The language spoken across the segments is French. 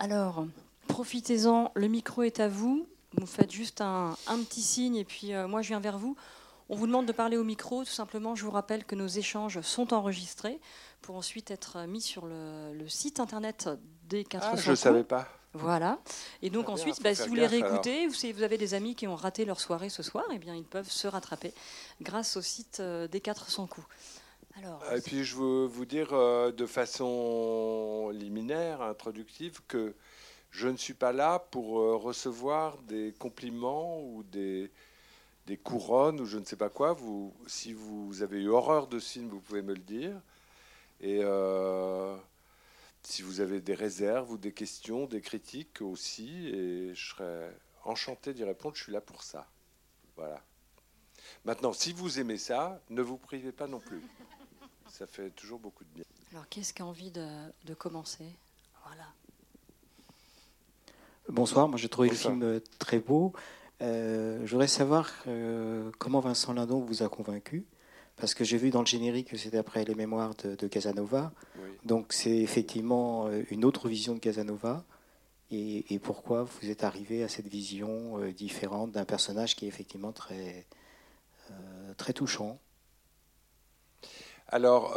Alors, profitez-en, le micro est à vous. Vous faites juste un, petit signe et puis euh, moi je viens vers vous. On vous demande de parler au micro. Tout simplement, je vous rappelle que nos échanges sont enregistrés pour ensuite être mis sur le, site internet des 400 ah, Je ne savais pas. Voilà. Et donc ensuite, bah, si vous les réécoutez, ou si vous avez des amis qui ont raté leur soirée ce soir, eh bien, ils peuvent se rattraper grâce au site euh, des 400 coups. Alors, et puis je veux vous dire euh, de façon liminaire, introductive, que je ne suis pas là pour euh, recevoir des compliments ou des, couronnes ou je ne sais pas quoi. Si vous avez eu horreur de ce vous pouvez me le dire. Et euh, si vous avez des réserves ou des questions, des critiques aussi, et je serais enchanté d'y répondre. Je suis là pour ça. Voilà. Maintenant, si vous aimez ça, ne vous privez pas non plus. Ça fait toujours beaucoup de bien. Alors, qu'est-ce qui a envie de, de commencer? Voilà. Bonsoir, moi j'ai trouvé le film euh, très beau. Euh, je voudrais savoir euh, comment Vincent Lindon vous a convaincu, parce que j'ai vu dans le générique que c'était après les mémoires de, Casanova. Donc c'est effectivement une autre vision de Casanova. Et, pourquoi vous êtes arrivé à cette vision différente d'un personnage qui est effectivement très, très touchant? Alors,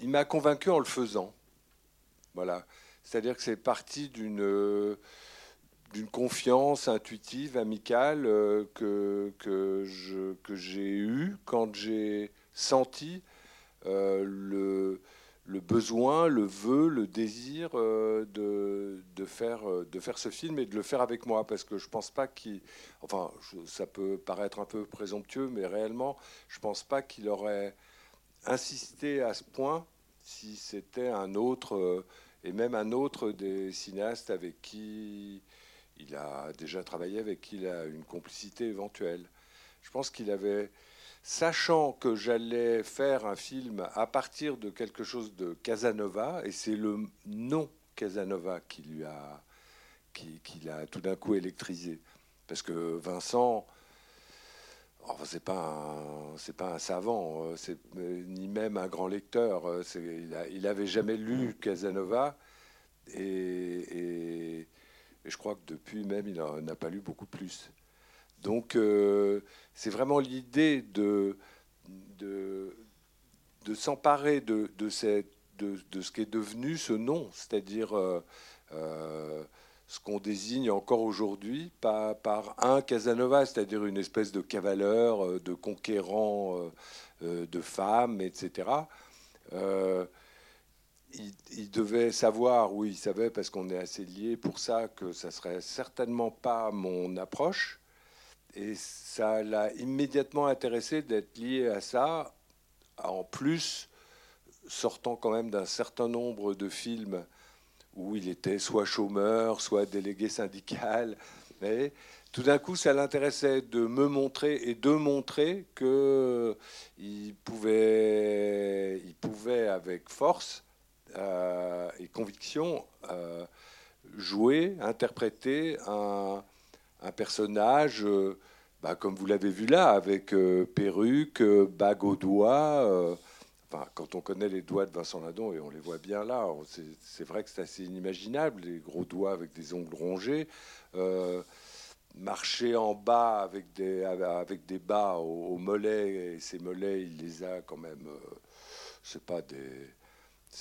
il m'a convaincu en le faisant. Voilà. C'est-à-dire que c'est parti d'une d'une confiance intuitive, amicale euh, que, que, j'ai eue quand j'ai senti euh, le, le, besoin, le vœu, le désir euh, de, de, faire, de faire ce film et de le faire avec moi. Parce que je pense pas qu'il. Enfin, ça peut paraître un peu présomptueux, mais réellement, je pense pas qu'il aurait insisté à ce point si c'était un autre et même un autre des cinéastes avec qui il a déjà travaillé, avec qui il a une complicité éventuelle. Je pense qu'il avait, sachant que j'allais faire un film à partir de quelque chose de Casanova, et c'est le nom Casanova qui lui a, qui, qui l'a tout d'un coup électrisé, parce que Vincent c'est pas c'est pas un savant, euh, c'est euh, ni même un grand lecteur. Euh, il, a, avait jamais lu Casanova et, je crois que depuis même il n'a pas lu beaucoup plus. Donc c'est vraiment l'idée de, de, s'emparer de, de, de, de, ce qui est devenu ce nom, c'est-à-dire ce qu'on désigne encore aujourd'hui par, un Casanova, c'est-à-dire une espèce de cavaleur, euh, de conquérant euh, euh, de femmes, etc. il, devait savoir, oui, il savait parce qu'on est assez liés pour ça, que ça serait certainement pas mon approche. Et ça l'a immédiatement intéressé d'être lié à ça, en plus sortant quand même d'un certain nombre de films où il était soit chômeur, soit délégué syndical. Tout d'un coup, ça l'intéressait de me montrer et de montrer qu'il pouvait, il pouvait avec force euh, et conviction euh, jouer, interpréter un, personnage, euh, bah, comme vous l'avez vu là, avec perruque, bague au doigt quand on connaît les doigts de Vincent Ladon, et on les voit bien là, c'est vrai que c'est assez inimaginable, les gros doigts avec des ongles rongés. Euh, marcher en bas avec des, avec des bas au, mollet, et ces mollets, il les a quand même. Euh, c'est pas des.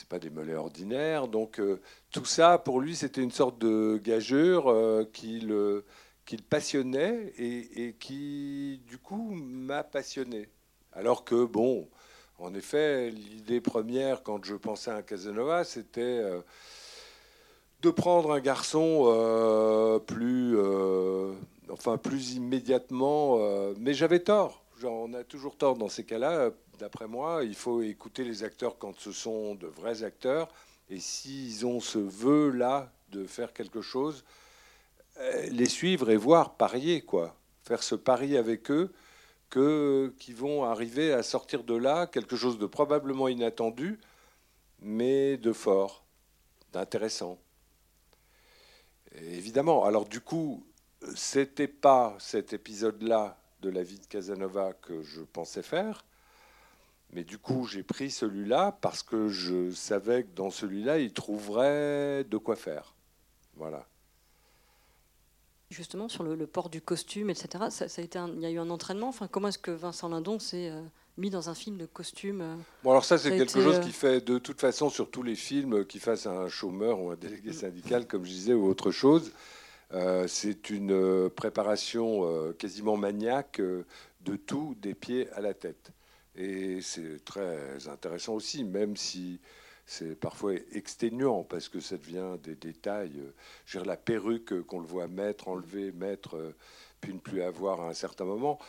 Pas des mollets ordinaires. Donc, euh, tout ça, pour lui, c'était une sorte de gageure qui le, qui passionnait et qui, du coup, m'a passionné. Alors que, bon, en effet, l'idée première, quand je pensais à Casanova, c'était euh, de prendre un garçon euh, plus, euh, enfin plus immédiatement. mais j'avais tort. on a toujours tort dans ces cas-là. D'après moi, il faut écouter les acteurs quand ce sont de vrais acteurs. Et s'ils ont ce vœu-là de faire quelque chose, les suivre et voir parier, quoi. Faire ce pari avec eux qui vont arriver à sortir de là quelque chose de probablement inattendu, mais de fort, d'intéressant. Évidemment. Alors du coup, c'était pas cet épisode-là de la vie de Casanova que je pensais faire, mais du coup, j'ai pris celui-là parce que je savais que dans celui-là, il trouverait de quoi faire. Voilà. Justement, sur le, port du costume, etc., ça, a été il y a eu un entraînement. Enfin, comment est-ce que Vincent Lindon s'est euh, mis dans un film de costume euh, Bon, alors ça, c'est quelque chose qui fait de toute façon sur tous les films qui fassent un chômeur ou un délégué mm. syndical, comme je disais, ou autre chose. c'est une préparation quasiment maniaque de tout, des pieds à la tête. Et c'est très intéressant aussi, même si c'est parfois exténuant parce que ça devient des détails. Dire, la perruque qu'on le voit mettre, enlever, mettre, puis ne plus avoir à un certain moment,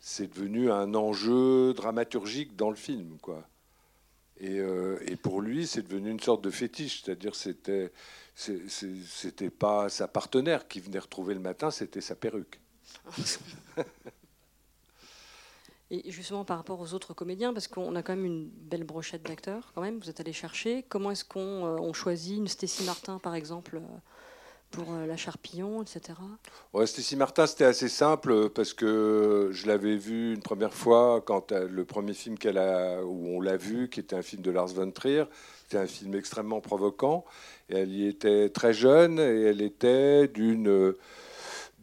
c'est devenu un enjeu dramaturgique dans le film, quoi. Et, euh, et pour lui, c'est devenu une sorte de fétiche, c'est-à-dire c'était c'était pas sa partenaire qui venait retrouver le matin, c'était sa perruque. Et justement par rapport aux autres comédiens, parce qu'on a quand même une belle brochette d'acteurs, quand même, vous êtes allé chercher. Comment est-ce qu'on euh, choisit une Stécie Martin, par exemple, euh, pour euh, La Charpillon, etc. Ouais, Stécie Martin, c'était assez simple parce que je l'avais vue une première fois quand le premier film qu'elle a, où on l'a vu, qui était un film de Lars von Trier. C'était un film extrêmement provoquant. Et elle y était très jeune et elle était d'une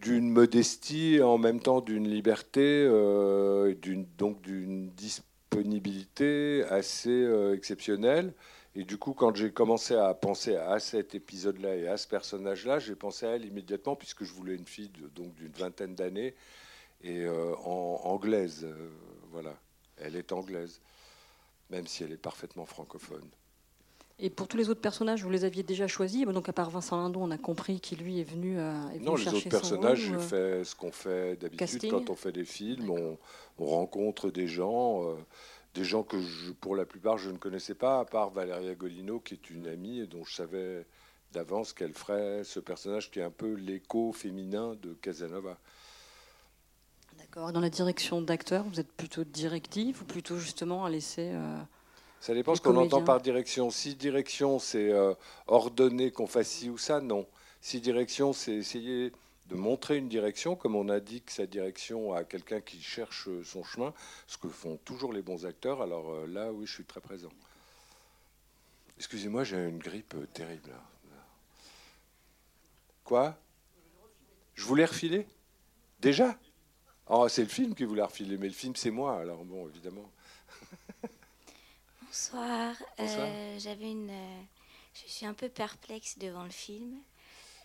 d'une modestie en même temps d'une liberté, euh, donc d'une disponibilité assez euh, exceptionnelle. Et du coup, quand j'ai commencé à penser à cet épisode-là et à ce personnage-là, j'ai pensé à elle immédiatement, puisque je voulais une fille donc d'une vingtaine d'années et euh, en anglaise. voilà, elle est anglaise, même si elle est parfaitement francophone. Et pour tous les autres personnages, vous les aviez déjà choisis Donc, à part Vincent Lindon, on a compris qui lui est venu, euh, est non, les autres personnages, j'ai fait ce qu'on fait d'habitude quand on fait des films. On, rencontre des gens, euh, des gens que pour la plupart je ne connaissais pas, à part Valéria Golino, qui est une amie et dont je savais d'avance qu'elle ferait ce personnage qui est un peu l'écho féminin de Casanova. D'accord. Dans la direction d'acteur, vous êtes plutôt directif ou plutôt justement à laisser. Euh, ça dépend ce qu'on entend par direction. Si direction, c'est euh, ordonner qu'on fasse ci ou ça, non. Si direction, c'est essayer de montrer une direction, comme on indique sa direction à quelqu'un qui cherche son chemin, ce que font toujours les bons acteurs. Alors euh, là, oui, je suis très présent. Excusez-moi, j'ai une grippe terrible. Quoi? Je voulais refiler? Déjà? Oh, c'est le film qui voulait refiler, mais le film, c'est moi, alors bon, évidemment. Bonsoir. Euh, j'avais une. Euh, je suis un peu perplexe devant le film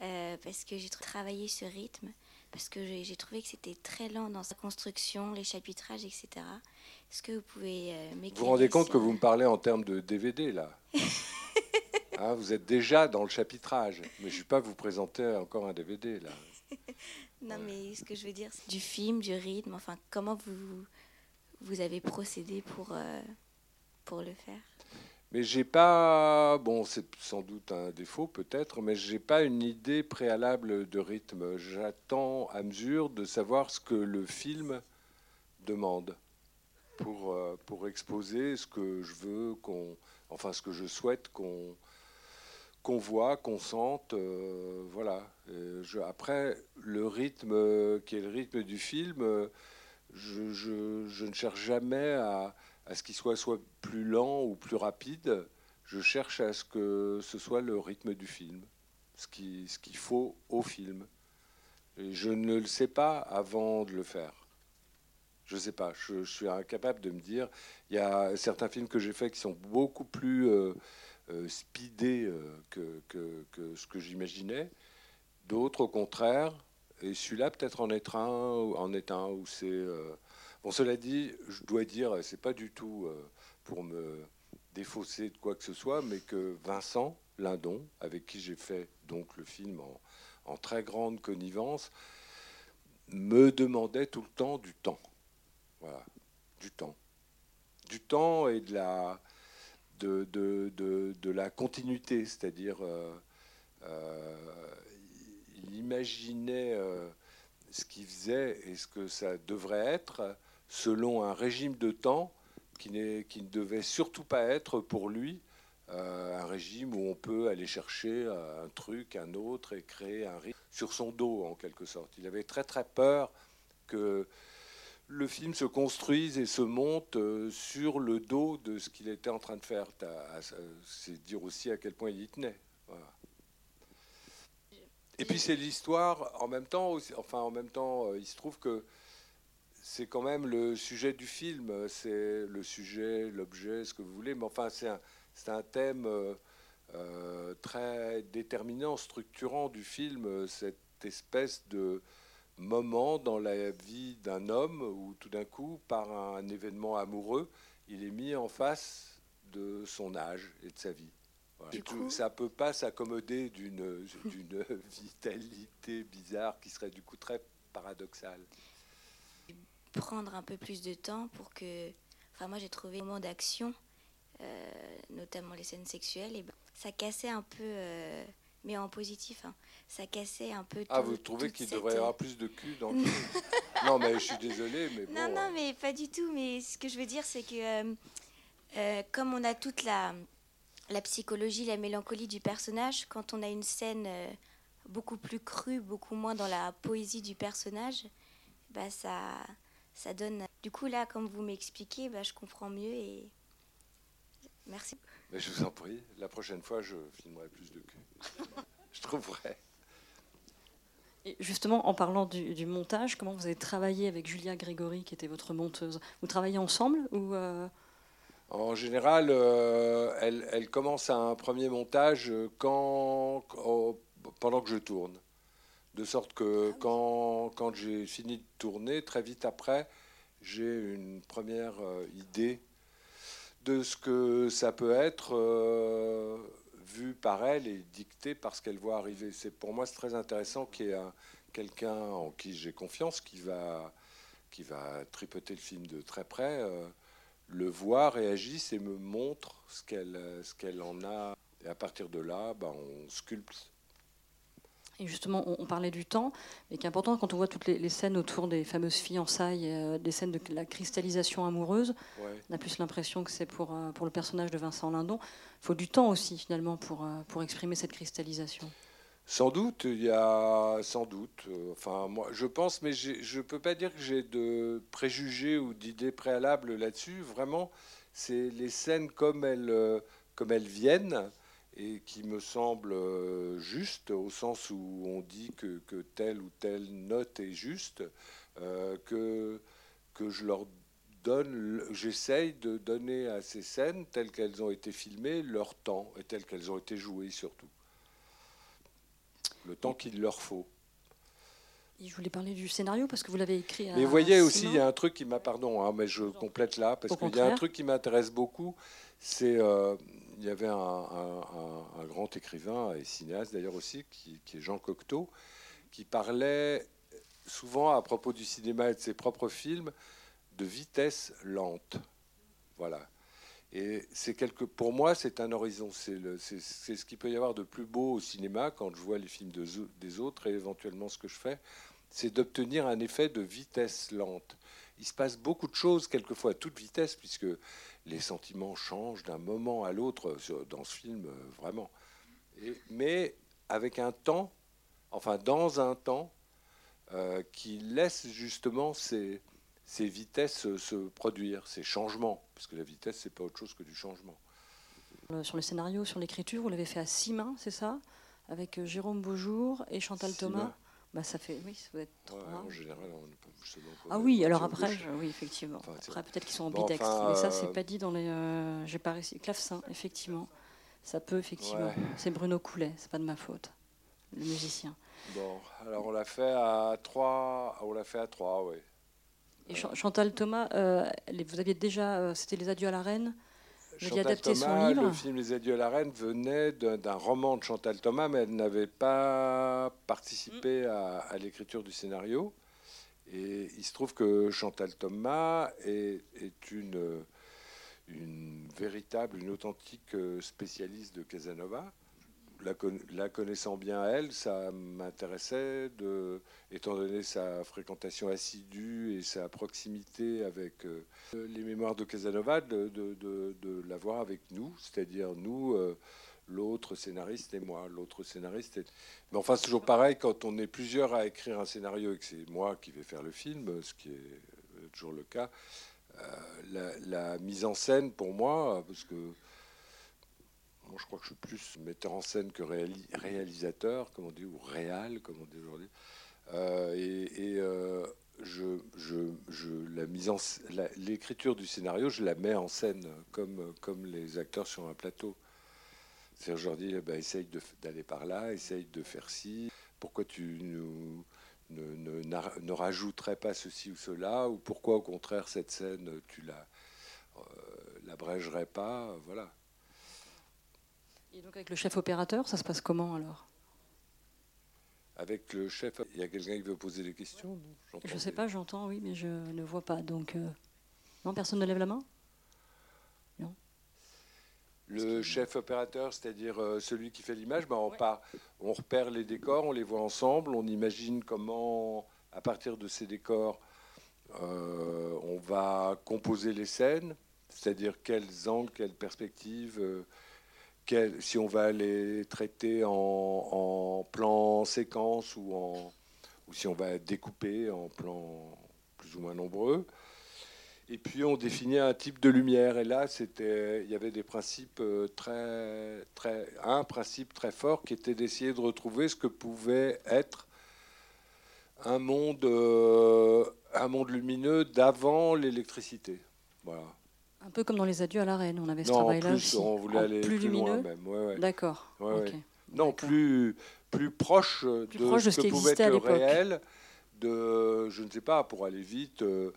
euh, parce que j'ai travaillé ce rythme, parce que j'ai trouvé que c'était très lent dans sa construction, les chapitrages, etc. Est-ce que vous pouvez m'éclairer Vous vous rendez compte que vous me parlez en termes de DVD là? Hein, Vous êtes déjà dans le chapitrage, mais je ne suis pas vous présenter encore un DVD là. non, mais ce que je veux dire, c'est du film, du rythme. Enfin, comment vous vous avez procédé pour pour le faire mais j'ai pas, bon, c'est sans doute un défaut peut-être, mais j'ai pas une idée préalable de rythme. J'attends à mesure de savoir ce que le film demande pour, euh, pour exposer ce que je veux, qu'on, enfin ce que je souhaite qu'on qu'on voit, qu'on sente, euh, voilà. Après, le rythme qui est le rythme du film, je, je, je ne cherche jamais à à ce qu'il soit soit plus lent ou plus rapide. Je cherche à ce que ce soit le rythme du film, ce qu'il ce faut au film. Je ne le sais pas avant de le faire. Je ne sais pas. Je, suis incapable de me dire. Il y a certains films que j'ai faits qui sont beaucoup plus euh, euh, speedés euh, que, que, ce que j'imaginais. D'autres, au contraire. Et celui-là, peut-être en être un, en est un où c'est Cela dit, je dois dire, c'est pas du tout euh, pour me défausser de quoi que ce soit, mais que Vincent Lindon, avec qui j'ai fait donc le film en, très grande connivence, me demandait tout le temps du temps. Voilà, du temps. Du temps et de la, de, la continuité, c'est-à-dire euh, euh, il imaginait ce qu'il faisait et ce que ça devrait être selon un régime de temps qui, ne devait surtout pas être pour lui euh, un régime où on peut aller chercher euh, un truc, un autre et créer un rythme sur son dos en quelque sorte. Il avait très très peur que le film se construise et se monte euh, sur le dos de ce qu'il était en train de faire. C'est dire aussi à quel point il y tenait. Et puis c'est l'histoire en même temps, enfin en même temps, il se trouve que c'est quand même le sujet du film, c'est le sujet, l'objet, ce que vous voulez, mais enfin c'est un, un, thème très déterminant, structurant du film, cette espèce de moment dans la vie d'un homme où tout d'un coup, par un événement amoureux, il est mis en face de son âge et de sa vie. ça ne peut pas s'accommoder d'une vitalité bizarre qui serait du coup très paradoxale. Prendre un peu plus de temps pour que... Enfin, moi j'ai trouvé un moment d'action, euh, notamment les scènes sexuelles, et ben, ça cassait un peu... Euh, mais en positif. Hein. Ça cassait un peu. Ah, vous trouvez qu'il devrait y avoir euh, plus de cul dans le film? Non, mais je suis désolée, mais bon. Non, non, euh. mais pas du tout. Mais ce que je veux dire, c'est que euh, comme on a toute la, la psychologie, la mélancolie du personnage, quand on a une scène beaucoup plus crue, beaucoup moins dans la poésie du personnage, bah ça, ça donne. Du coup, là, comme vous m'expliquez, bah, je comprends mieux et merci. Mais je vous en prie, la prochaine fois, je filmerai plus de cul. je trouverai. Et justement, en parlant du, montage, comment vous avez travaillé avec Julia Grégory, qui était votre monteuse? Vous travaillez ensemble ou euh? En général, euh, elle, elle, commence un premier montage quand, pendant que je tourne. De sorte que quand, quand j'ai fini de tourner, très vite après, j'ai une première euh, idée de ce que ça peut être euh, vu par elle et dicté par ce qu'elle voit arriver. C'est pour moi c'est très intéressant qu'il y ait quelqu'un en qui j'ai confiance qui va qui va tripoter le film de très près, euh, le voir, réagisse et me montre ce qu'elle ce qu'elle en a. Et à partir de là, ben, on sculpte et justement, on, parlait du temps, et qui est important quand on voit toutes les, scènes autour des fameuses fiançailles, euh, des scènes de la cristallisation amoureuse. On a plus l'impression que c'est pour, euh, pour le personnage de Vincent Lindon. Il faut du temps aussi, finalement, pour, euh, pour exprimer cette cristallisation. Sans doute, il y a sans doute. Enfin, moi, je pense, mais je ne peux pas dire que j'ai de préjugés ou d'idées préalables là-dessus. Vraiment, c'est les scènes comme elles, comme elles viennent et qui me semble euh, juste au sens où on dit que, que telle ou telle note est juste, euh, que, que je leur donne, j'essaye de donner à ces scènes telles qu'elles ont été filmées leur temps et telles qu'elles ont été jouées surtout. Le temps qu'il leur faut. je voulais parler du scénario parce que vous l'avez écrit. Mais vous voyez aussi, il y a un truc qui m'a, pardon, hein, mais je complète là parce qu'il y a un truc qui m'intéresse beaucoup, c'est euh, il y avait un, grand écrivain et cinéaste d'ailleurs aussi, qui, est Jean Cocteau, qui parlait souvent à propos du cinéma et de ses propres films de vitesse lente. Voilà. Et c'est quelque, pour moi, c'est un horizon. C'est, ce qu'il peut y avoir de plus beau au cinéma quand je vois les films des autres et éventuellement ce que je fais, c'est d'obtenir un effet de vitesse lente. Il se passe beaucoup de choses, quelquefois à toute vitesse, puisque les sentiments changent d'un moment à l'autre dans ce film, euh, vraiment. mais avec un temps, enfin dans un temps, euh, qui laisse justement ces, ces vitesses se produire, ces changements, parce que la vitesse, c'est pas autre chose que du changement. Euh, sur le scénario, sur l'écriture, vous l'avez fait à six mains, c'est ça? Avec Jérôme Beaujour et Chantal Thomas? Bah, ça fait, oui, ça doit être trois. en général, on Ah oui, alors après, oui, effectivement. après, peut-être qu'ils sont en mais ça, c'est pas dit dans les. Euh, j'ai pas réussi. Clavecin, effectivement. Ça peut, effectivement. C'est Bruno Coulet, c'est pas de ma faute, le musicien. Bon, alors on l'a fait à trois. On l'a fait à trois, oui. Et Chantal Thomas, euh, vous aviez déjà. Euh, c'était Les Adieux à la Reine Chantal Thomas, le film Les Adieux à la Reine venait d'un roman de Chantal Thomas, mais elle n'avait pas participé mm. à, l'écriture du scénario. Et il se trouve que Chantal Thomas est, une, une véritable, une authentique spécialiste de Casanova la, connaissant bien elle, ça m'intéressait, de, étant donné sa fréquentation assidue et sa proximité avec euh, les mémoires de Casanova, de, de, l'avoir avec nous, c'est-à-dire nous, euh, l'autre scénariste et moi. L'autre scénariste. Mais enfin, c'est toujours pareil, quand on est plusieurs à écrire un scénario et que c'est moi qui vais faire le film, ce qui est toujours le cas, euh, la, la, mise en scène pour moi, parce que je crois que je suis plus metteur en scène que réalisateur, comme on dit, ou réal, comme on dit aujourd'hui. Euh, et, euh, je, la mise en l'écriture du scénario, je la mets en scène comme, comme les acteurs sur un plateau. C'est-à-dire, je leur dis, bah, essaye d'aller par là, essaye de faire ci. Pourquoi tu nous, ne, rajouterais pas ceci ou cela? Ou pourquoi, au contraire, cette scène, tu la, euh, pas? Voilà. Et donc, avec le chef opérateur, ça se passe comment alors? Avec le chef. Il y a quelqu'un qui veut poser des questions Je ne sais pas, j'entends, oui, mais je ne vois pas. Donc, euh, non, personne ne lève la main? Non? Le chef opérateur, c'est-à-dire euh, celui qui fait l'image, ben, on, on repère les décors, on les voit ensemble, on imagine comment, à partir de ces décors, euh, on va composer les scènes, c'est-à-dire quels angles, quelles perspectives si on va les traiter en, plan séquence ou, si on va découper en plans plus ou moins nombreux. Et puis on définit un type de lumière. Et là, il y avait des principes euh, très, très, un principe très fort qui était d'essayer de retrouver ce que pouvait être un monde, euh, un monde lumineux d'avant l'électricité. Voilà. Un peu comme dans les adieux à la reine, on avait ce travail-là aussi. On voulait aller plus, lumineux. D'accord. Non, plus plus proche de, ce, que pouvait être réel. De, je ne sais pas, pour aller vite, euh,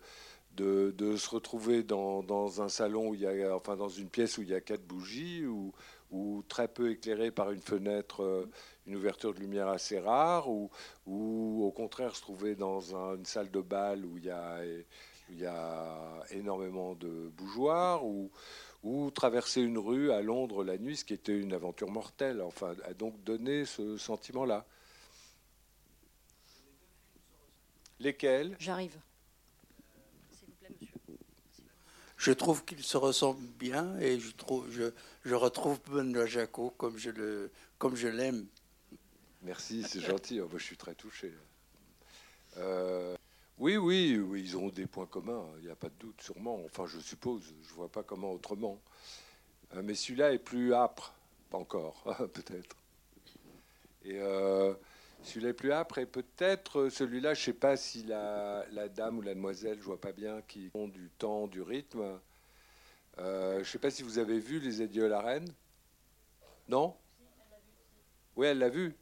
de, de se retrouver dans, dans, un salon où il y a, enfin dans une pièce où il y a quatre bougies ou, ou très peu éclairé par une fenêtre, euh, une ouverture de lumière assez rare, ou, ou au contraire se trouver dans une salle de bal où il y a il y a énormément de bougeoirs, ou, ou traverser une rue à Londres la nuit, ce qui était une aventure mortelle, enfin, a donc donné ce sentiment-là. Lesquels? J'arrive. Je trouve qu'ils se ressemblent bien et je, trouve, je, je retrouve Benoît Jacot comme je, le, comme je l'aime. Merci, c'est gentil. Oh, je suis très touché. Euh, oui, oui, oui, ils ont des points communs, il n'y a pas de doute, sûrement. Enfin, je suppose, je ne vois pas comment autrement. Euh, mais celui-là est plus âpre, pas encore, peut-être. Et euh, celui-là est plus âpre, et peut-être celui-là, je ne sais pas si la, dame ou la demoiselle, je ne vois pas bien, qui ont du temps, du rythme. Euh, je ne sais pas si vous avez vu Les Adieux à la Reine. Non? Oui, elle l'a vu.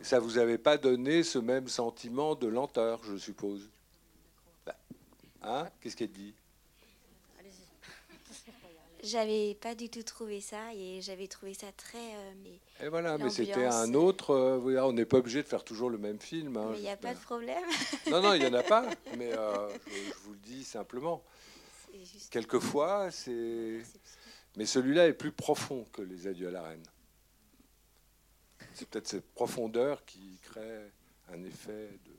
Ça vous avait pas donné ce même sentiment de lenteur, je suppose? Hein Qu'est-ce qu'elle dit? J'avais pas du tout trouvé ça et j'avais trouvé ça très. Euh, et voilà, mais c'était un autre. Euh, on n'est pas obligé de faire toujours le même film. Hein, mais il n'y a pas de problème. non, non, il n'y en a pas. Mais euh, je, vous le dis simplement. Quelquefois, c'est. Mais celui-là est plus profond que Les Adieux à la Reine. C'est peut-être cette profondeur qui crée un effet de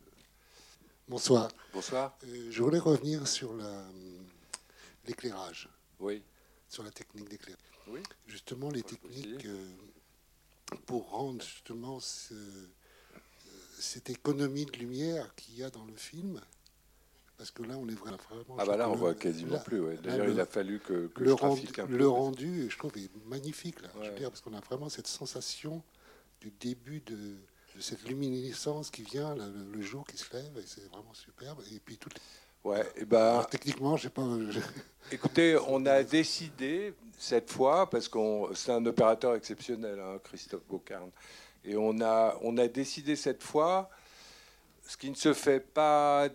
Bonsoir. Bonsoir. Euh, je voulais revenir sur l'éclairage. Oui. Sur la technique d'éclairage. Oui. Justement, les techniques euh, pour rendre justement euh, cette économie de lumière qu'il y a dans le film. Parce que là, on est vraiment. Ah, bah là, on voit quasiment plus. D'ailleurs, il a fallu que, le, rendu, le rendu, je trouve, est magnifique. Là, je veux dire, parce qu'on a vraiment cette sensation du début de cette luminescence qui vient, le, jour qui se lève, et c'est vraiment superbe. Et puis toutes Ouais, et ben, techniquement, je sais pas. Écoutez, on a décidé cette fois, parce qu'on c'est un opérateur exceptionnel, hein, Christophe Bocarne, et on a, on a décidé cette fois, ce qui ne se fait pas,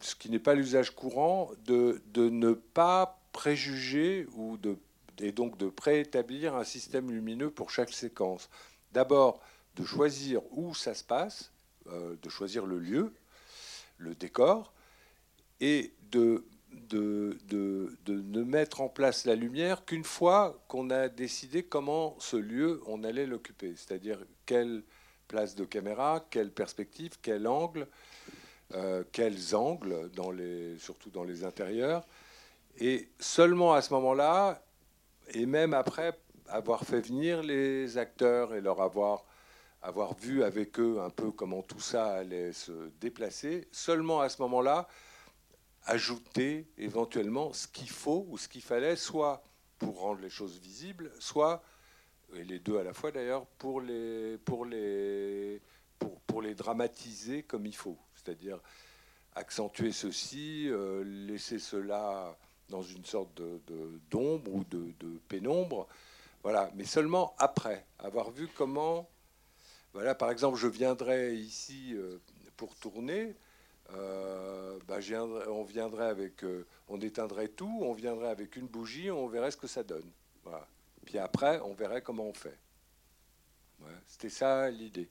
ce qui n'est pas l'usage courant, de, de ne pas préjuger ou de, et donc de préétablir un système lumineux pour chaque séquence. D'abord, de choisir où ça se passe, euh, de choisir le lieu, le décor, et de, de, de, de ne mettre en place la lumière qu'une fois qu'on a décidé comment ce lieu, on allait l'occuper, c'est-à-dire quelle place de caméra, quelle perspective, quel angle, euh, quels angles, dans les, surtout dans les intérieurs. Et seulement à ce moment-là, et même après avoir fait venir les acteurs et leur avoir avoir vu avec eux un peu comment tout ça allait se déplacer, seulement à ce moment-là, ajouter éventuellement ce qu'il faut ou ce qu'il fallait, soit pour rendre les choses visibles, soit et les deux à la fois d'ailleurs, pour les, pour, les, pour, pour les dramatiser comme il faut. C'est-à-dire accentuer ceci, euh, laisser cela dans une sorte de, d'ombre ou de, de, pénombre. Voilà, mais seulement après avoir vu comment. Voilà, par exemple, je viendrais ici euh, pour tourner. Euh, bah, on viendrait avec, on éteindrait tout, on viendrait avec une bougie, on verrait ce que ça donne. Puis après, on verrait comment on fait. C'était ça l'idée.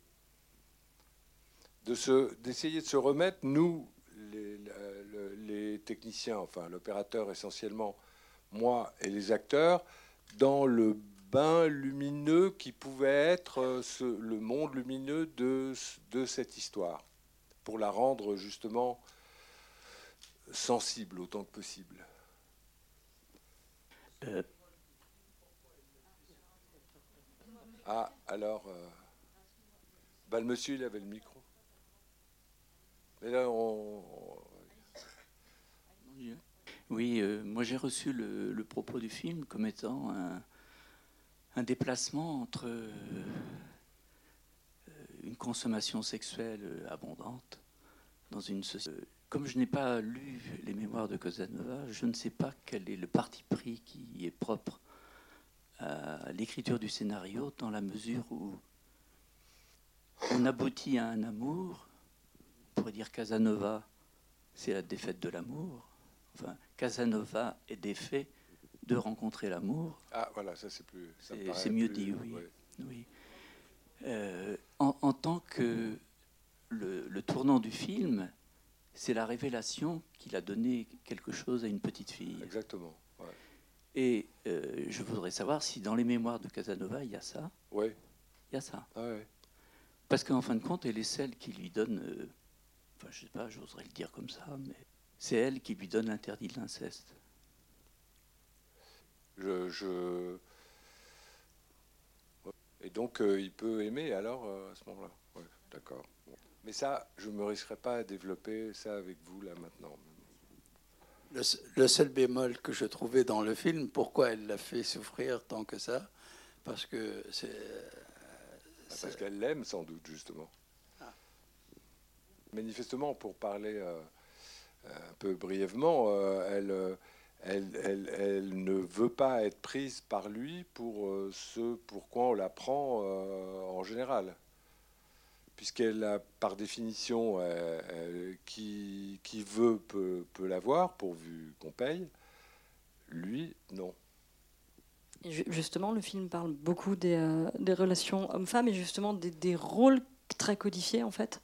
D'essayer de, se remettre, nous, les, les techniciens, enfin l'opérateur essentiellement, moi et les acteurs, dans le bain lumineux qui pouvait être euh, le monde lumineux de, de cette histoire, pour la rendre justement sensible autant que possible. Euh, Ah, alors. Euh, bah, le monsieur, il avait le micro. Mais là, on. Oui, moi j'ai reçu le, propos du film comme étant un, déplacement entre euh, une consommation sexuelle abondante dans une société. Comme je n'ai pas lu les mémoires de Casanova, je ne sais pas quel est le parti pris qui est propre à l'écriture du scénario dans la mesure où on aboutit à un amour. On pourrait dire Casanova, c'est la défaite de l'amour. Enfin, Casanova est défait de rencontrer l'amour. Ah voilà, ça c'est plus. C'est mieux dit, oui. oui. Euh, en, tant que le, le, tournant du film, c'est la révélation qu'il a donné quelque chose à une petite fille. Exactement. Et euh, je voudrais savoir si dans les mémoires de Casanova, il y a ça. Oui. Il y a ça. Ah ouais. Parce qu'en fin de compte, elle est celle qui lui donne. Euh, enfin, je sais pas, j'oserais le dire comme ça, mais c'est elle qui lui donne l'interdit de l'inceste. Je, je, Et donc, euh, il peut aimer alors à ce moment-là? Ouais, d'accord. Mais ça, je ne me risquerai pas à développer ça avec vous là maintenant. Le, seul bémol que je trouvais dans le film, pourquoi elle l'a fait souffrir tant que ça? Parce que c'est. Ah, parce qu'elle l'aime sans doute, justement. Ah. Manifestement, pour parler euh, un peu brièvement, euh, elle, elle, ne veut pas être prise par lui pour euh, ce pourquoi on la prend en général puisqu'elle a par définition, euh, euh, qui, veut peut, l'avoir pourvu qu'on paye. Lui, non. justement, le film parle beaucoup des, euh, relations hommes-femmes et justement des, rôles très codifiés en fait.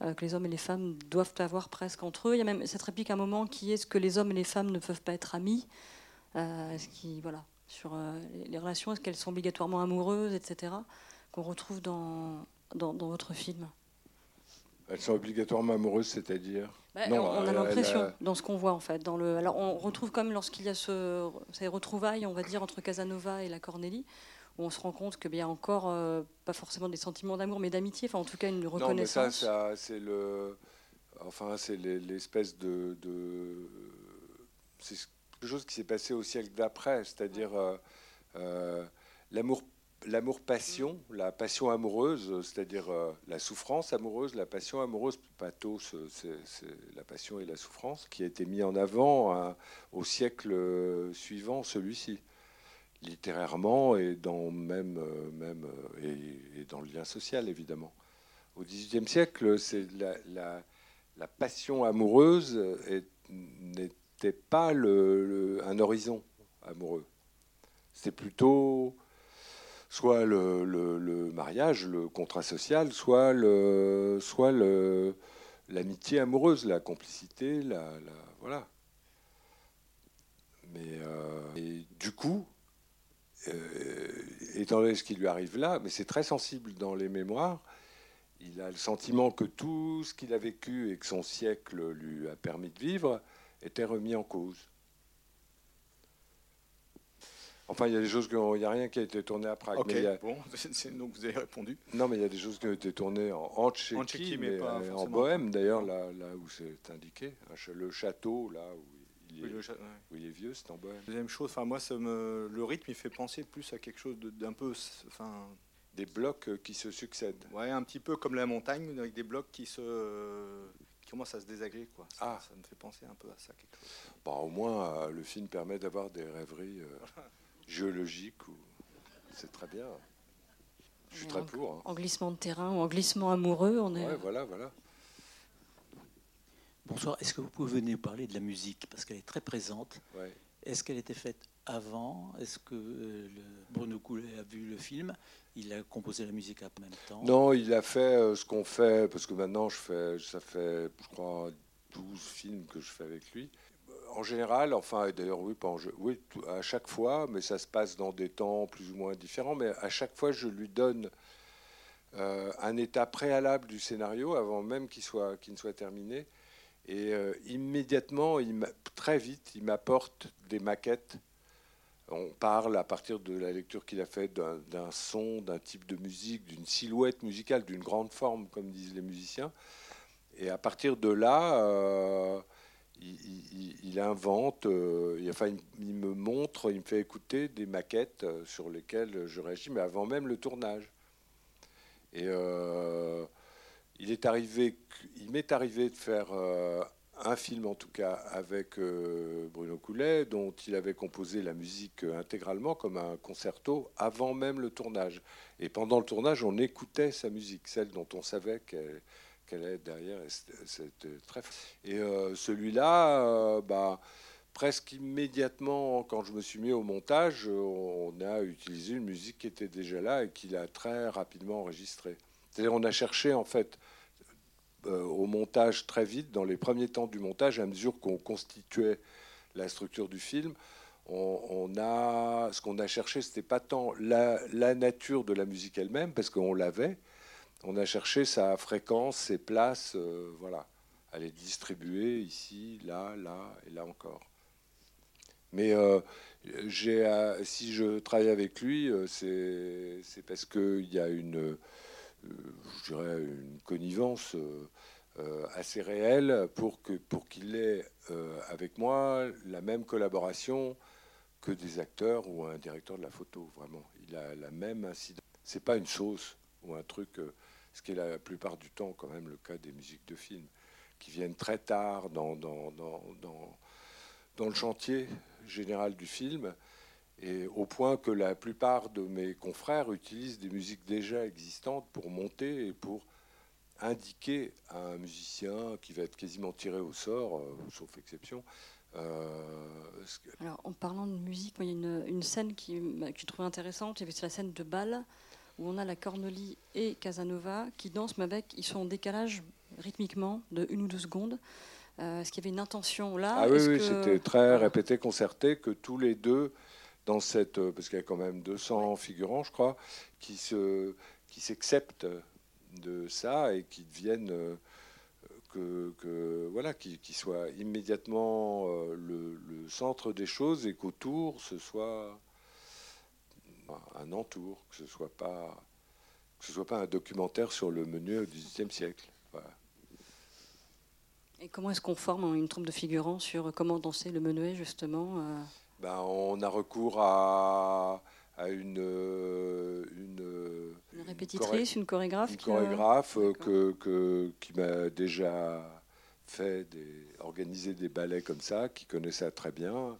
Que les hommes et les femmes doivent avoir presque entre eux. Il y a même cette réplique à un moment qui est ce que les hommes et les femmes ne peuvent pas être amis. ce qui, voilà, sur les relations, est-ce qu'elles sont obligatoirement amoureuses, etc. Qu'on retrouve dans, dans, votre film Elles sont obligatoirement amoureuses, c'est-à-dire bah, on, a l'impression dans ce qu'on voit en fait. Dans le, alors on retrouve comme lorsqu'il y a ce, ces retrouvailles, on va dire entre Casanova et la Cornélie, où on se rend compte qu'il y a encore euh, pas forcément des sentiments d'amour, mais d'amitié, enfin en tout cas une reconnaissance. Non, mais ça, ça c'est le, enfin c'est l'espèce de, de c'est quelque chose qui s'est passé au siècle d'après, c'est-à-dire euh, euh, l'amour l'amour-passion, la passion amoureuse, c'est-à-dire euh, la souffrance amoureuse, la passion amoureuse, pathos, c'est la passion et la souffrance, qui a été mis en avant hein, au siècle suivant celui-ci, littérairement et dans même, euh, même euh, et, dans le lien social évidemment. Au XVIIIe siècle, c'est la, la, passion amoureuse n'était pas le, un horizon amoureux. C'est plutôt soit le, mariage, le contrat social, soit le, soit l'amitié amoureuse, la complicité, la, voilà. Mais euh, du coup, étant donné ce qui lui arrive là, mais c'est très sensible dans les mémoires. Il a le sentiment que tout ce qu'il a vécu et que son siècle lui a permis de vivre était remis en cause. Enfin, il y a des choses il n'y a rien qui a été tourné à Prague. Ok, bon, donc vous avez répondu. Non, mais il y a des choses qui ont été tournées en, en Tchéquie, mais, euh, en Bohème, d'ailleurs, là, là où c'est indiqué. Le château, là où il est, il est vieux, c'est en bohème. Deuxième chose, enfin moi, ça me, le rythme, il fait penser plus à quelque chose d'un peu, enfin. Des blocs qui se succèdent. Ouais, un petit peu comme la montagne, avec des blocs qui se qui commencent à se désagréger. Quoi. Ça, ah. ça me fait penser un peu à ça. Quelque chose. Bah, au moins, le film permet d'avoir des rêveries géologiques. Ou... C'est très bien. Je suis très pour. Hein. En glissement de terrain ou en glissement amoureux, on est. Ouais, voilà, voilà. Bonsoir. Est-ce que vous pouvez venir parler de la musique parce qu'elle est très présente. Ouais. Est-ce qu'elle était faite avant? Est-ce que euh, le Bruno Coulet a vu le film? Il a composé la musique en même temps? Non, il a fait euh, ce qu'on fait parce que maintenant je fais, ça fait, je crois, 12 films que je fais avec lui. En général, enfin, d'ailleurs, oui, pas en jeu, oui, à chaque fois, mais ça se passe dans des temps plus ou moins différents. Mais à chaque fois, je lui donne euh, un état préalable du scénario avant même qu'il soit, qu'il ne soit terminé. Et euh, immédiatement, très vite, il m'apporte des maquettes. On parle à partir de la lecture qu'il a faite d'un son, d'un type de musique, d'une silhouette musicale, d'une grande forme, comme disent les musiciens. Et à partir de là, euh, il, invente, euh, enfin, il, me montre, il me fait écouter des maquettes sur lesquelles je réagis, mais avant même le tournage. Et il m'est arrivé de faire euh, un film en tout cas avec euh, Bruno Coulet, dont il avait composé la musique intégralement comme un concerto avant même le tournage. Et pendant le tournage, on écoutait sa musique, celle dont on savait qu'elle est derrière. C'était très. Et euh, celui-là, bah, presque immédiatement, quand je me suis mis au montage, on a utilisé une musique qui était déjà là et qu'il a très rapidement enregistrée. C'est-à-dire, on a cherché en fait euh, au montage très vite, dans les premiers temps du montage, à mesure qu'on constituait la structure du film, on, a ce qu'on a cherché, c'était pas tant la, nature de la musique elle-même, parce qu'on l'avait. On a cherché sa fréquence, ses places, euh, voilà, à les distribuer ici, là, là et là encore. Mais euh, si je travaille avec lui, c'est parce qu'il y a une je dirais, une connivence euh, euh, assez réelle pour qu'il pour qu'il ait euh, avec moi la même collaboration que des acteurs ou un directeur de la photo. Vraiment, il a la même incidence. C'est pas une sauce ou un truc, ce qui est la plupart du temps quand même le cas des musiques de film, qui viennent très tard dans, dans, dans, dans, dans le chantier général du film et au point que la plupart de mes confrères utilisent des musiques déjà existantes pour monter et pour indiquer à un musicien qui va être quasiment tiré au sort, euh, sauf exception. Euh, Alors, en parlant de musique, il y a une, scène qui, que je trouve intéressante, c'est la scène de bal, où on a la Corneli et Casanova qui dansent, mais avec, ils sont en décalage rythmiquement de une ou deux secondes. Euh, est-ce qu'il y avait une intention là? Ah oui, oui c'était très répété, concerté, que tous les deux dans cette, euh, parce qu'il y a quand même 200 figurants, je crois, qui se, qui s'acceptent de ça et qui deviennent euh, que, que, voilà, qui, qui soient immédiatement euh, le, centre des choses et qu'autour ce soit un entour, que ce soit pas que ce soit pas un documentaire sur le menu au XVIIIe siècle. Et comment est-ce qu'on forme une troupe de figurants sur comment danser le menuet justement ben, on a recours à, une, une, répétitrice, une, chorégraphe, une chorégraphe que, qui m'a déjà fait des, organisé des ballets comme ça, qui connaît ça très bien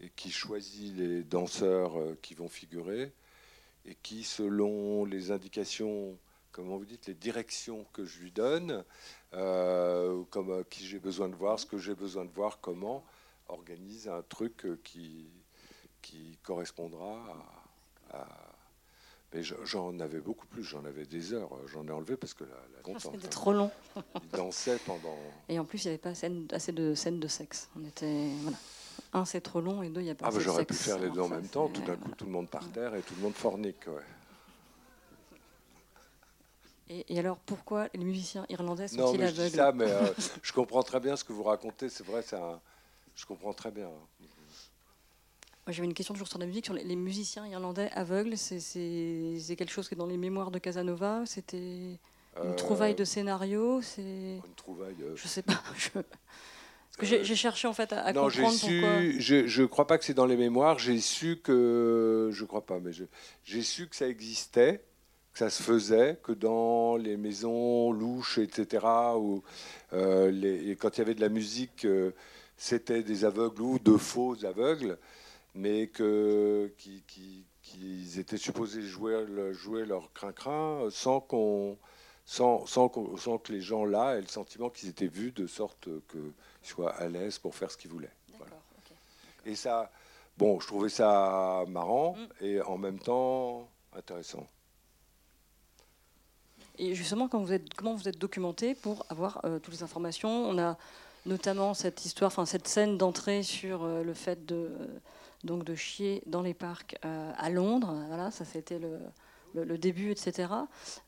et qui choisit les danseurs euh, qui vont figurer et qui, selon les indications, comment vous dites, les directions que je lui donne, euh, comme euh, qui j'ai besoin de voir, ce que j'ai besoin de voir, comment, organise un truc euh, qui, qui correspondra à, mais j'en avais beaucoup plus, j'en avais des heures. J'en ai enlevé parce que la, la C'était trop long. il dansait pendant. Et en plus, il n'y avait pas assez de scènes de sexe. On était voilà. Un, c'est trop long, et deux, il n'y a pas. Ah, bah, j'aurais pu faire les deux en même temps. Tout d'un coup, tout le monde par terre et tout le monde fornique. Ouais. Et, alors, pourquoi les musiciens irlandais sont-ils aveugles je dis ça, mais euh, je comprends très bien ce que vous racontez. C'est vrai, c'est un je comprends très bien. J'avais une question toujours sur la musique, sur les, musiciens irlandais aveugles. C'est quelque chose qui est dans les mémoires de Casanova C'était une euh, trouvaille de scénario C'est une trouvaille. Euh, je sais pas. Parce que j'ai cherché en fait à, non, comprendre su, pourquoi. Je ne crois pas que c'est dans les mémoires. J'ai su que je crois pas, mais j'ai su que ça existait, que ça se faisait, que dans les maisons louches, etc. Où, euh, les, quand il y avait de la musique, euh, c'était des aveugles ou de faux aveugles, mais que qu'ils étaient supposés jouer, jouer leur crin-crin sans qu'on sans, sans, sans, que les gens là aient le sentiment qu'ils étaient vus de sorte qu'ils soient à l'aise pour faire ce qu'ils voulaient. Et ça, bon, je trouvais ça marrant mm. et en même temps intéressant. Et justement, quand vous êtes, comment vous êtes documenté pour avoir euh, toutes les informations? On a notamment cette histoire, enfin cette scène d'entrée sur euh, le fait de, donc de chier dans les parcs euh, à Londres. Voilà, ça c'était le, le, début, etc.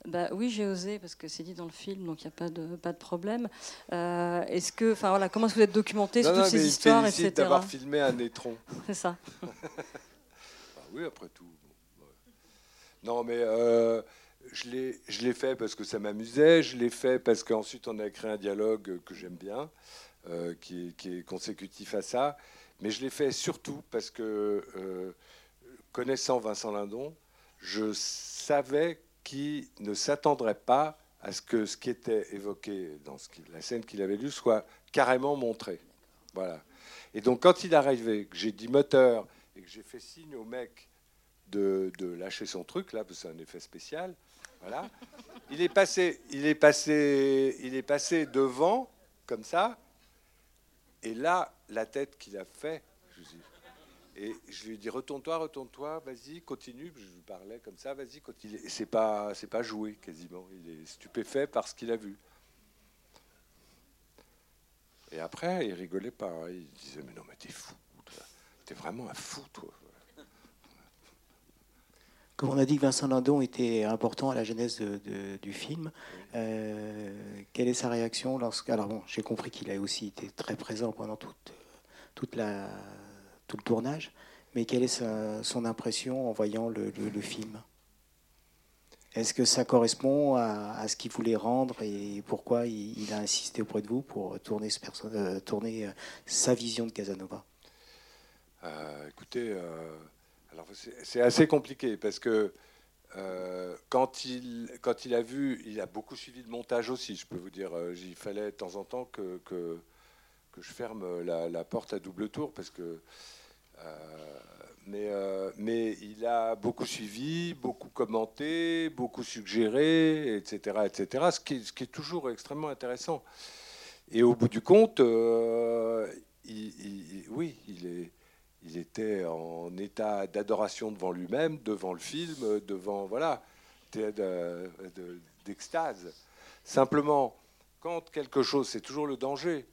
Bah oui, j'ai osé parce que c'est dit dans le film, donc il n'y a pas de pas de problème. Euh, est-ce que, enfin voilà, comment est-ce que vous êtes documenté sur toutes ces histoires, etc. d'avoir filmé un étron. c'est ça. Ah oui, après tout. Non, mais euh, je l'ai fait parce que ça m'amusait. Je l'ai fait parce qu'ensuite on a créé un dialogue que j'aime bien, euh, qui, est, consécutif à ça. Mais je l'ai fait surtout parce que connaissant Vincent Lindon, je savais qu'il ne s'attendrait pas à ce que ce qui était évoqué dans la scène qu'il avait lue soit carrément montré. Voilà. Et donc quand il est arrivé, que j'ai dit moteur et que j'ai fait signe au mec de, lâcher son truc là, parce que c'est un effet spécial, Il est passé, il est passé, il est passé devant comme ça, et là la tête qu'il a fait, je dis, et je lui dit retourne-toi, retourne-toi, vas-y, continue. Je lui parlais comme ça, vas-y, continue. Et c'est pas, c'est pas joué quasiment. Il est stupéfait par ce qu'il a vu. Et après, il rigolait pas. Il disait mais non, mais t'es fou, t'es vraiment un fou, toi. Comme on a dit que Vincent Landon était important à la genèse du film, euh, quelle est sa réaction lorsque... Alors bon, j'ai compris qu'il a aussi été très présent pendant toute, toute la tout le tournage, mais quelle est son impression en voyant le, film? Est-ce que ça correspond à, ce qu'il voulait rendre et pourquoi il, a insisté auprès de vous pour tourner, ce euh, tourner euh, sa vision de Casanova? Écoutez, c'est assez compliqué parce que quand, il, quand il a vu, il a beaucoup suivi le montage aussi, je peux vous dire. il fallait de temps en temps que, je ferme la, porte à double tour parce que euh, mais, euh, il a beaucoup suivi, beaucoup commenté, beaucoup suggéré, etc., etc. Ce qui, est toujours extrêmement intéressant. Et au bout du compte, euh, oui, il, est, il était en état d'adoration devant lui-même, devant le film, devant voilà, d'extase. Simplement, quand quelque chose, c'est toujours le danger,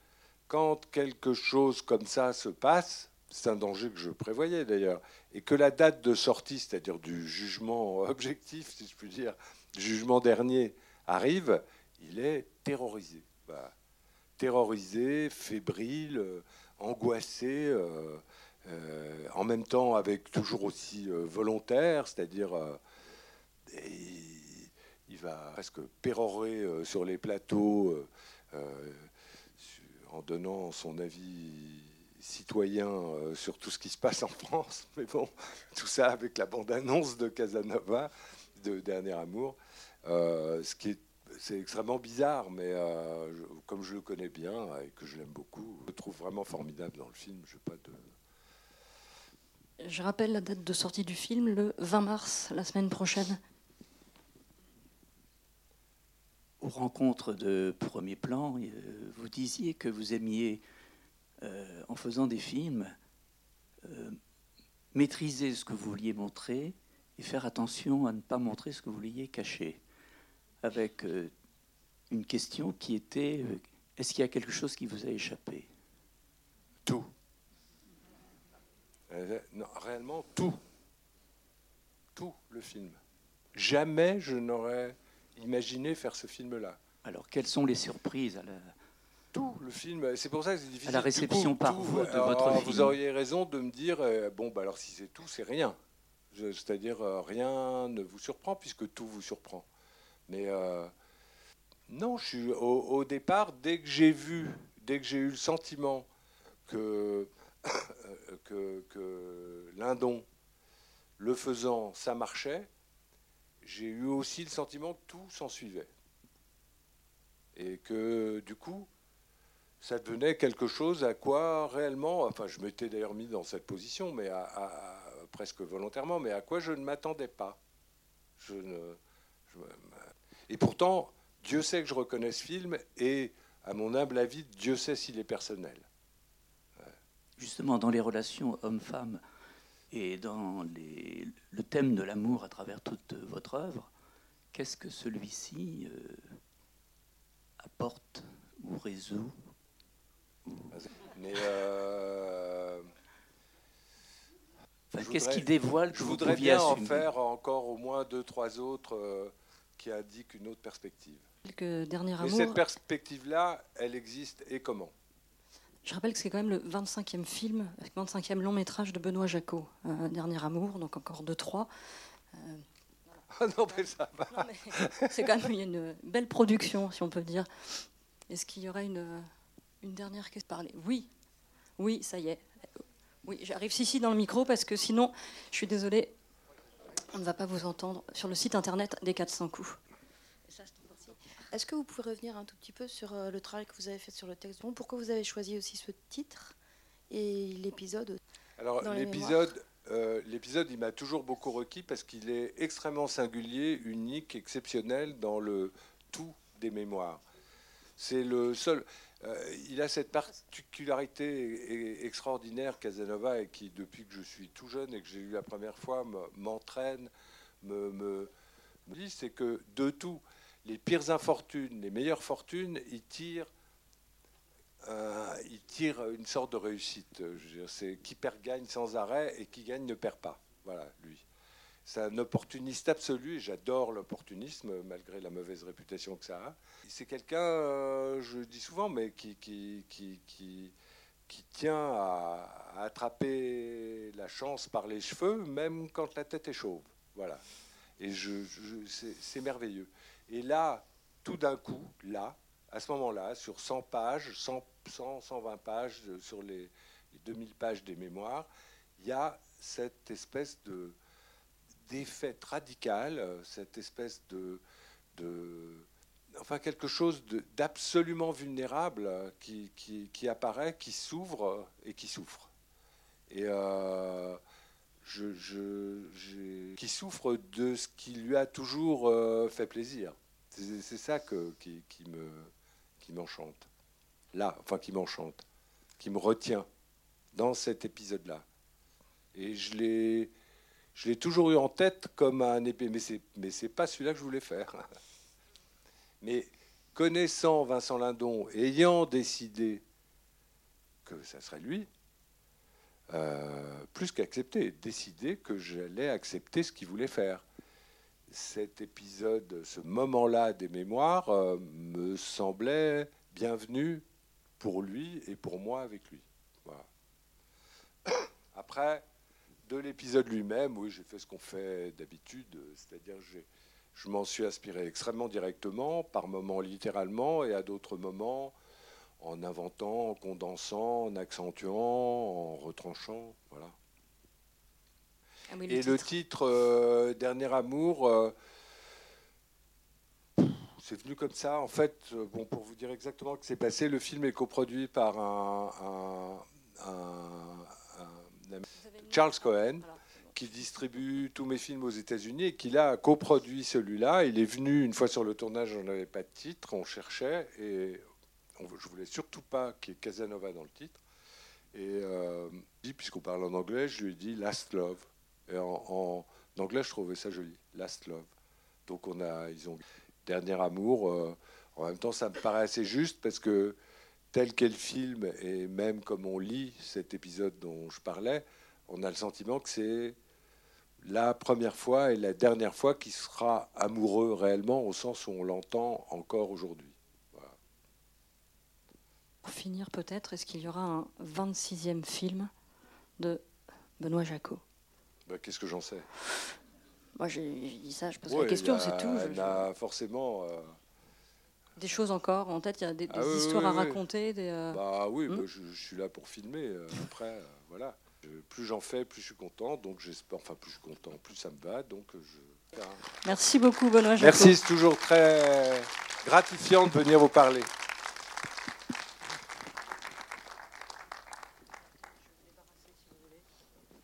quand quelque chose comme ça se passe, c'est un danger que je prévoyais d'ailleurs, et que la date de sortie, c'est-à-dire du jugement objectif, si je puis dire, du jugement dernier, arrive, il est terrorisé. Bah, terrorisé, fébrile, angoissé, euh, euh, en même temps avec toujours aussi volontaire, c'est-à-dire il va presque pérorer sur les plateaux en donnant son avis citoyen euh, sur tout ce qui se passe en France. Mais bon, tout ça avec la bande-annonce de Casanova, de Dernier Amour, euh, ce qui est c'est extrêmement bizarre, mais euh, comme je le connais bien et que je l'aime beaucoup, je le trouve vraiment formidable dans le film. Je pas de. Je rappelle la date de sortie du film, le 20 mars, la semaine prochaine. Aux rencontres de premier plan, vous disiez que vous aimiez euh, en faisant des films, euh, maîtriser ce que vous vouliez montrer et faire attention à ne pas montrer ce que vous vouliez cacher. Avec euh, une question qui était est-ce qu'il y a quelque chose qui vous a échappé? Tout. Non, réellement tout. Tout le film. Jamais je n'aurais imaginé faire ce film-là. Alors, quelles sont les surprises à la, tout le film. C'est pour ça que c'est difficile. À la réception par vous de votre film. Vous auriez raison de me dire euh, bon, bah alors si c'est tout, c'est rien. C'est-à-dire euh, rien ne vous surprend puisque tout vous surprend. Mais euh, non, je suis au, départ, dès que j'ai vu, dès que j'ai eu le sentiment que, que, que Lindon, le faisant, ça marchait, j'ai eu aussi le sentiment que tout s'en suivait. Et que du coup, ça devenait quelque chose à quoi réellement, enfin je m'étais d'ailleurs mis dans cette position, mais presque volontairement, mais à quoi je ne m'attendais pas. Et pourtant, Dieu sait que je reconnais ce film, et à mon humble avis, Dieu sait s'il est personnel. Justement, dans les relations hommes-femmes et dans les, le thème de l'amour à travers toute votre œuvre, qu'est-ce que celui-ci euh, apporte ou résout Mais euh, qu'est-ce qui dévoile Je voudrais bien en faire encore au moins deux, trois autres euh, qui indiquent une autre perspective. Quelques derniers Mais cette perspective-là, elle existe et comment? Je rappelle que c'est quand même le 25e film, le 25e long métrage de Benoît Jacot, euh, Dernier Amour, donc encore deux, trois. Euh, ah non, mais ça va. C'est quand même une belle production, si on peut dire. Est-ce qu'il y aurait une, une dernière question parler? Oui, oui, ça y est. Oui, j'arrive ici dans le micro parce que sinon, je suis désolée, on ne va pas vous entendre sur le site internet des 400 coups. Est-ce que vous pouvez revenir un tout petit peu sur euh, le travail que vous avez fait sur le texte Pourquoi vous avez choisi aussi ce titre et l'épisode Alors l'épisode, euh, l'épisode, il m'a toujours beaucoup requis parce qu'il est extrêmement singulier, unique, exceptionnel dans le tout des mémoires. C'est le seul. Euh, il a cette particularité extraordinaire, Casanova, et qui, depuis que je suis tout jeune et que j'ai eu la première fois, m'entraîne, me, me, me dit, c'est que de tout, les pires infortunes, les meilleures fortunes, ils tirent, euh, une sorte de réussite. C'est qui perd gagne sans arrêt et qui gagne ne perd pas. Voilà, lui. C'est un opportuniste absolu j'adore l'opportunisme malgré la mauvaise réputation que ça a. C'est quelqu'un, euh, je dis souvent, mais qui, tient à, attraper la chance par les cheveux, même quand la tête est chauve. Voilà. Et c'est merveilleux. Et là, tout d'un coup, là, à ce moment-là, sur 100 pages, 100, 120 pages, sur les, 2000 pages des mémoires, il y a cette espèce de d'effet radical, cette espèce de, enfin quelque chose d'absolument vulnérable qui, qui, apparaît, qui s'ouvre et qui souffre. Et euh, je, qui souffre de ce qui lui a toujours euh, fait plaisir. C'est ça qui, me, qui m'enchante. Là, enfin qui m'enchante, qui me retient dans cet épisode-là. Et je l'ai, je l'ai toujours eu en tête comme un épée, mais c'est, mais pas celui-là que je voulais faire. Mais connaissant Vincent Lindon, ayant décidé que ça serait lui, euh, plus qu'accepter, décider que j'allais accepter ce qu'il voulait faire. Cet épisode, ce moment-là des mémoires euh, me semblait bienvenu pour lui et pour moi avec lui. Après, de l'épisode lui-même, oui, j'ai fait ce qu'on fait d'habitude, c'est-à-dire je m'en suis inspiré extrêmement directement, par moments littéralement, et à d'autres moments en inventant, en condensant, en accentuant, en retranchant. Voilà. Ah et le titre, euh, Dernier Amour, euh, c'est venu comme ça. En fait, euh, bon, pour vous dire exactement ce qui s'est passé, le film est coproduit par un, Charles Cohen. qui distribue tous mes films aux États-Unis et qui a coproduit celui-là. Il est venu une fois sur le tournage, on n'avait pas de titre, on cherchait et je voulais surtout pas qu'il y ait Casanova dans le titre. Et euh, puisqu'on parle en anglais, je lui ai dit Last Love. Et en, anglais, je trouvais ça joli, Last Love. Donc on a, ils ont Dernier Amour. Euh, en même temps, ça me paraît assez juste parce que tel qu'est le film et même comme on lit cet épisode dont je parlais, on a le sentiment que c'est la première fois et la dernière fois qu'il sera amoureux réellement au sens où on l'entend encore aujourd'hui. Pour finir, peut-être, est-ce qu'il y aura un 26e film de Benoît Jacot? Bah, Qu'est-ce que j'en sais? Moi, j'ai dit ça, je pose la question, c'est tout. Il a forcément. Euh, des choses encore en tête Il y a des, ah histoires à raconter des, Bah oui, hmm je, suis là pour filmer. après, voilà. plus j'en fais, plus je suis content. Donc j'espère, enfin plus je suis content, plus ça me va. Donc je. Merci beaucoup, Benoît. Merci, c'est toujours très gratifiant de venir vous parler.